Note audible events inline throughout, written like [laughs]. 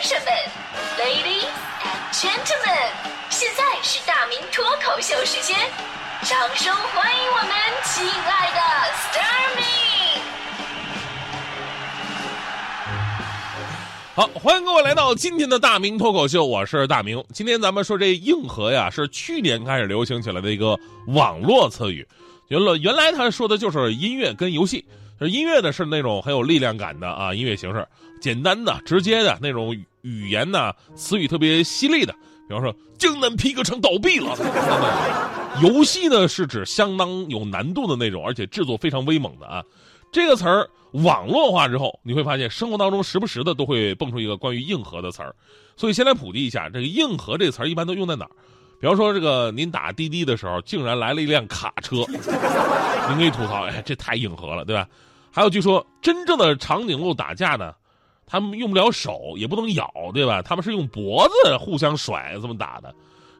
生们，Ladies and Gentlemen，现在是大明脱口秀时间，掌声欢迎我们亲爱的 s t a r m y 好，欢迎各位来到今天的大明脱口秀，我是大明。今天咱们说这硬核呀，是去年开始流行起来的一个网络词语。原来原来他说的就是音乐跟游戏，音乐呢是那种很有力量感的啊音乐形式，简单的、直接的那种语言呢，词语特别犀利的，比方说江南皮革厂倒闭了。游戏呢是指相当有难度的那种，而且制作非常威猛的啊。这个词儿网络化之后，你会发现生活当中时不时的都会蹦出一个关于硬核的词儿，所以先来普及一下，这个硬核这词儿一般都用在哪儿？比方说，这个您打滴滴的时候，竟然来了一辆卡车，您可以吐槽，哎，这太硬核了，对吧？还有，据说真正的长颈鹿打架呢，他们用不了手，也不能咬，对吧？他们是用脖子互相甩，这么打的，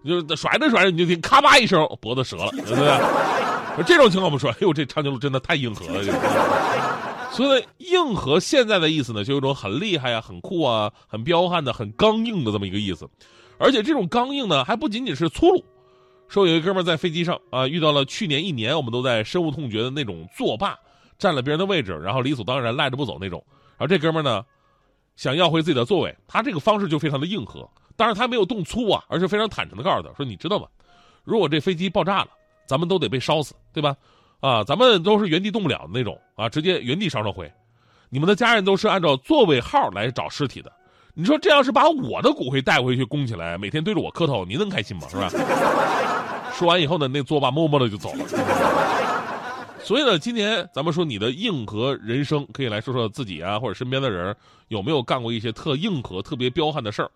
就是甩着甩着，你就听咔吧一声，脖子折了，对不对？[laughs] 这种情况不说，哎呦，这长颈鹿真的太硬核了。[laughs] 所以，硬核现在的意思呢，就有一种很厉害呀、很酷啊、很彪悍的、很刚硬的这么一个意思。而且这种刚硬呢，还不仅仅是粗鲁。说有一哥们在飞机上啊，遇到了去年一年我们都在深恶痛绝的那种作霸，占了别人的位置，然后理所当然赖着不走那种。然后这哥们呢，想要回自己的座位，他这个方式就非常的硬核。当然他没有动粗啊，而是非常坦诚的告诉他说：“你知道吗？如果这飞机爆炸了，咱们都得被烧死，对吧？啊，咱们都是原地动不了的那种啊，直接原地烧成灰。你们的家人都是按照座位号来找尸体的。”你说这要是把我的骨灰带回去供起来，每天对着我磕头，您能开心吗？是吧？[laughs] 说完以后呢，那作霸默默的就走了。所以呢，今年咱们说你的硬核人生，可以来说说自己啊，或者身边的人有没有干过一些特硬核、特别彪悍的事儿。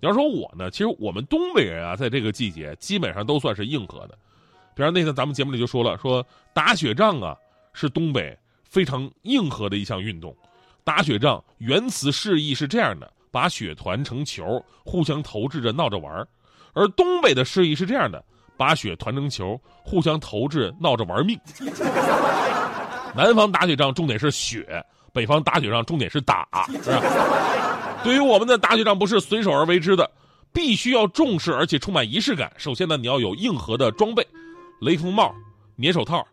你要说我呢，其实我们东北人啊，在这个季节基本上都算是硬核的。比方那天咱们节目里就说了，说打雪仗啊，是东北非常硬核的一项运动。打雪仗原词释义是这样的。把雪团成球，互相投掷着闹着玩而东北的示意是这样的：把雪团成球，互相投掷闹着玩命。南方打雪仗重点是雪，北方打雪仗重点是打，是吧？对于我们的打雪仗不是随手而为之的，必须要重视而且充满仪式感。首先呢，你要有硬核的装备，雷锋帽、棉手套、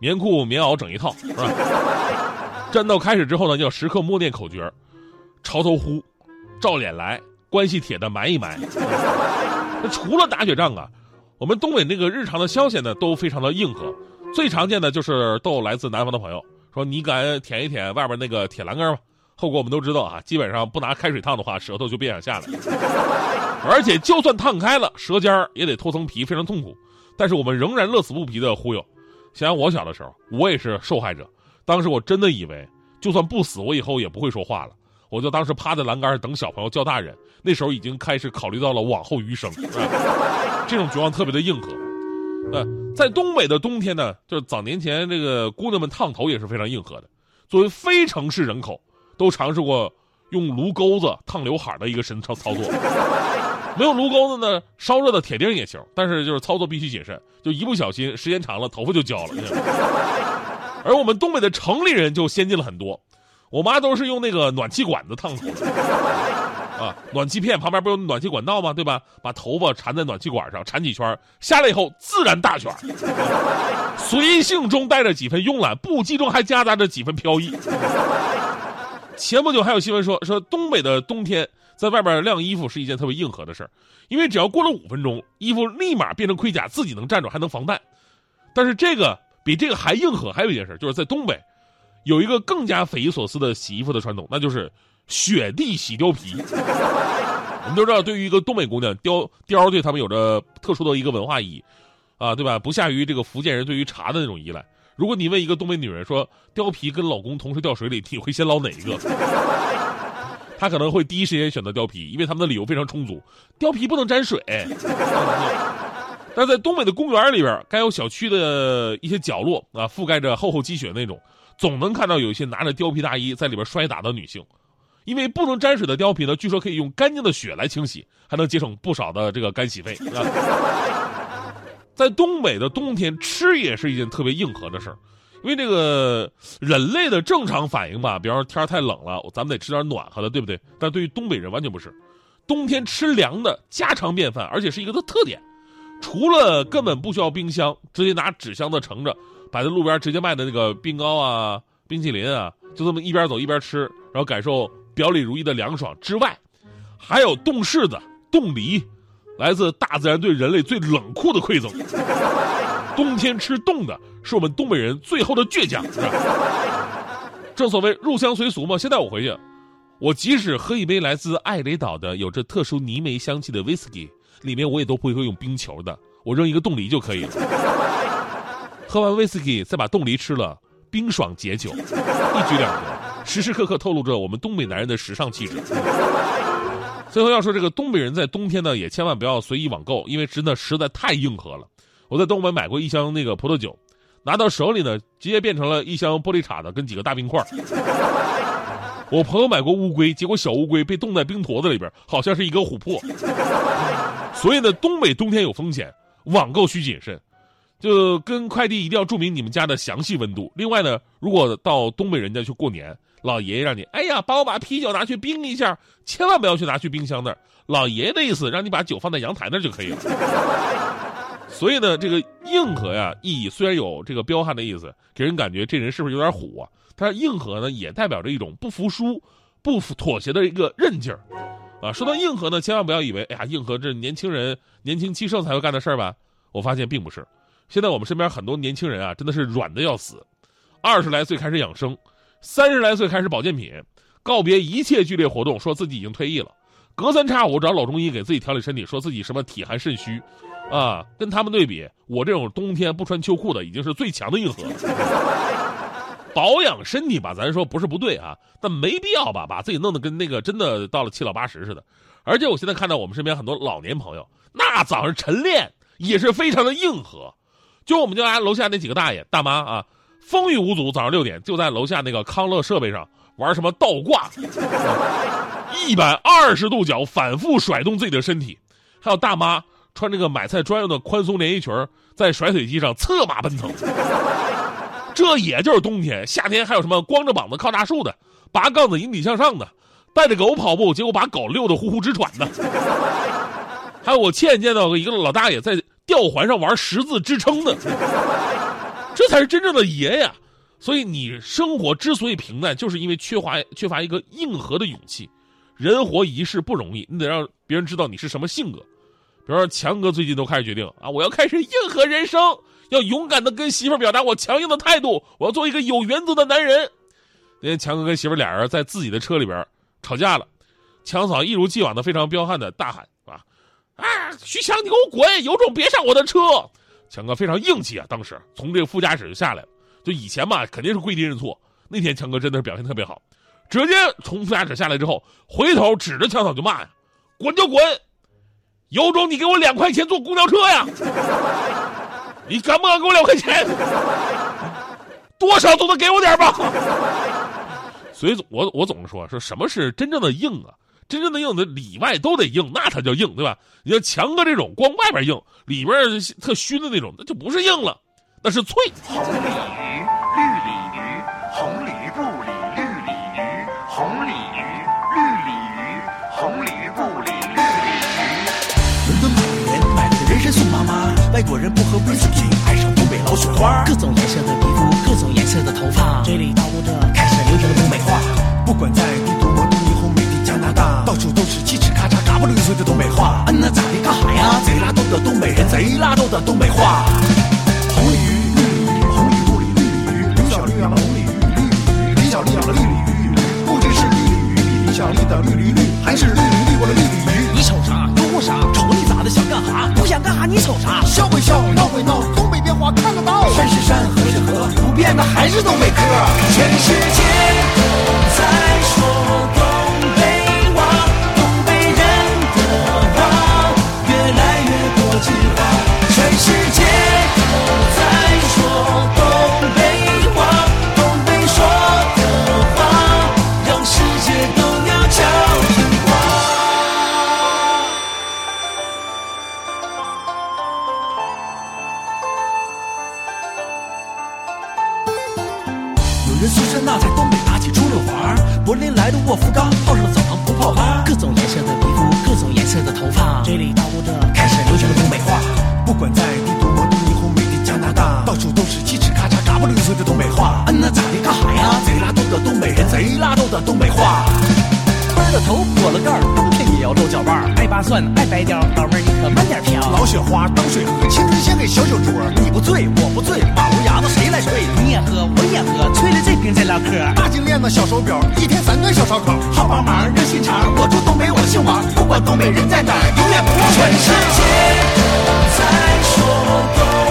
棉裤、棉袄整一套，是吧？战斗开始之后呢，要时刻默念口诀：潮头呼。照脸来，关系铁的埋一埋。[laughs] 那除了打雪仗啊，我们东北那个日常的消遣呢，都非常的硬核。最常见的就是逗来自南方的朋友说：“你敢舔一舔外边那个铁栏杆吗？”后果我们都知道啊，基本上不拿开水烫的话，舌头就别想下来。而且就算烫开了，舌尖也得脱层皮，非常痛苦。但是我们仍然乐此不疲的忽悠。想想我小的时候，我也是受害者。当时我真的以为，就算不死，我以后也不会说话了。我就当时趴在栏杆等小朋友叫大人，那时候已经开始考虑到了往后余生，这种绝望特别的硬核。呃，在东北的冬天呢，就是早年前这个姑娘们烫头也是非常硬核的。作为非城市人口，都尝试过用炉钩子烫刘海的一个神操操作。没有炉钩子呢，烧热的铁钉也行，但是就是操作必须谨慎，就一不小心时间长了头发就焦了。而我们东北的城里人就先进了很多。我妈都是用那个暖气管子烫头，啊，暖气片旁边不有暖气管道吗？对吧？把头发缠在暖气管上，缠几圈，下来以后自然大卷，随性中带着几分慵懒，不羁中还夹杂着几分飘逸。前不久还有新闻说，说东北的冬天在外边晾衣服是一件特别硬核的事因为只要过了五分钟，衣服立马变成盔甲，自己能站住，还能防弹。但是这个比这个还硬核，还有一件事，就是在东北。有一个更加匪夷所思的洗衣服的传统，那就是雪地洗貂皮。我们都知道，对于一个东北姑娘，貂貂对他们有着特殊的一个文化意义，啊，对吧？不下于这个福建人对于茶的那种依赖。如果你问一个东北女人说，貂皮跟老公同时掉水里，你会先捞哪一个？[laughs] 她可能会第一时间选择貂皮，因为他们的理由非常充足，貂皮不能沾水。但在东北的公园里边，该有小区的一些角落啊，覆盖着厚厚积雪那种。总能看到有一些拿着貂皮大衣在里边摔打的女性，因为不能沾水的貂皮呢，据说可以用干净的血来清洗，还能节省不少的这个干洗费。[laughs] 在东北的冬天，吃也是一件特别硬核的事儿，因为这个人类的正常反应吧，比方说天太冷了，咱们得吃点暖和的，对不对？但对于东北人完全不是，冬天吃凉的家常便饭，而且是一个的特点。除了根本不需要冰箱，直接拿纸箱子盛着，摆在路边直接卖的那个冰糕啊、冰淇淋啊，就这么一边走一边吃，然后感受表里如一的凉爽之外，还有冻柿子、冻梨，来自大自然对人类最冷酷的馈赠。冬天吃冻的是我们东北人最后的倔强。正所谓入乡随俗嘛。现在我回去，我即使喝一杯来自艾雷岛的有着特殊泥煤香气的威士忌。里面我也都不会用冰球的，我扔一个冻梨就可以了。[laughs] 喝完威士忌，再把冻梨吃了，冰爽解酒，一举两得，时时刻刻透露着我们东北男人的时尚气质。最后要说这个东北人在冬天呢，也千万不要随意网购，因为真的实在太硬核了。我在东北买过一箱那个葡萄酒，拿到手里呢，直接变成了一箱玻璃碴子跟几个大冰块。我朋友买过乌龟，结果小乌龟被冻在冰坨子里边，好像是一个琥珀。所以呢，东北冬天有风险，网购需谨慎。就跟快递一定要注明你们家的详细温度。另外呢，如果到东北人家去过年，老爷爷让你，哎呀，帮我把啤酒拿去冰一下，千万不要去拿去冰箱那儿。老爷爷的 [laughs] 意思，让你把酒放在阳台那儿就可以了。所以呢，这个硬核呀，意义虽然有这个彪悍的意思，给人感觉这人是不是有点虎啊？但是硬核呢，也代表着一种不服输、不妥协的一个韧劲儿。啊，说到硬核呢，千万不要以为，哎呀，硬核这年轻人年轻气盛才会干的事儿吧？我发现并不是。现在我们身边很多年轻人啊，真的是软的要死。二十来岁开始养生，三十来岁开始保健品，告别一切剧烈活动，说自己已经退役了。隔三差五找老中医给自己调理身体，说自己什么体寒肾虚，啊，跟他们对比，我这种冬天不穿秋裤的已经是最强的硬核。保养身体吧，咱说不是不对啊，但没必要吧，把自己弄得跟那个真的到了七老八十似的。而且我现在看到我们身边很多老年朋友，那早上晨练也是非常的硬核。就我们家楼下那几个大爷大妈啊，风雨无阻，早上六点就在楼下那个康乐设备上玩什么倒挂，一百二十度角反复甩动自己的身体。还有大妈穿这个买菜专用的宽松连衣裙，在甩腿机上策马奔腾。这也就是冬天，夏天还有什么光着膀子靠大树的，拔杠子引体向上的，带着狗跑步，结果把狗遛得呼呼直喘的。还有我亲眼见到一个老大爷在吊环上玩十字支撑的，这才是真正的爷呀！所以你生活之所以平淡，就是因为缺乏缺乏一个硬核的勇气。人活一世不容易，你得让别人知道你是什么性格。比如说强哥最近都开始决定啊，我要开始硬核人生。要勇敢的跟媳妇表达我强硬的态度，我要做一个有原则的男人。那天强哥跟媳妇俩人在自己的车里边吵架了，强嫂一如既往的非常彪悍的大喊啊，徐强你给我滚，有种别上我的车！强哥非常硬气啊，当时从这个副驾驶就下来了。就以前嘛，肯定是跪地认错。那天强哥真的是表现特别好，直接从副驾驶下来之后，回头指着强嫂就骂呀：“滚就滚，有种你给我两块钱坐公交车呀！” [laughs] 你敢不敢给我两块钱？多少都得给我点吧。[laughs] 所以，我我总是说，说什么是真正的硬啊？真正的硬的里外都得硬，那才叫硬，对吧？你像强哥这种，光外边硬，里边特虚的那种，那就不是硬了，那是脆。红鲤鱼，绿鲤鱼，红鲤鱼不理绿鲤鱼，红鲤鱼，绿鲤鱼，红鲤鱼不理绿鲤鱼。伦敦买人买了个人参送妈妈，外国人不喝威士忌，爱上东北老雪花，各种颜色的皮肤，各种颜色的头发，嘴里叨咕着开始流行的东北话。不管在拿大，到处都是嘁哧咔嚓、嘎不溜碎的东北话。嗯那，咋的干哈呀？贼拉逗的东北人，贼拉逗的东北话。红鲤鱼，绿鲤鱼，红鲤鱼不理绿鲤鱼。刘小丽养了红鲤鱼，绿鲤鱼。李小丽养了绿鲤鱼，不知是绿鲤鱼，比李小丽的绿鲤鱼。还是绿鲤绿过的绿鲤鱼。你瞅啥？都啥？瞅你咋的？想干哈？不想干哈？你瞅啥？笑归笑，闹归闹，东北变化看得到。山是山，河是河，不变的还是东北嗑。全世界老雪花当水喝，青春献给小酒桌。你不醉我不醉，马路牙子谁来吹？你也喝我也喝，吹了这瓶再唠嗑。大金链子小手表，一天三顿小烧烤。好帮忙热心肠，我住东北我姓王，不管东北人在哪，永远不忘。全世界都在说。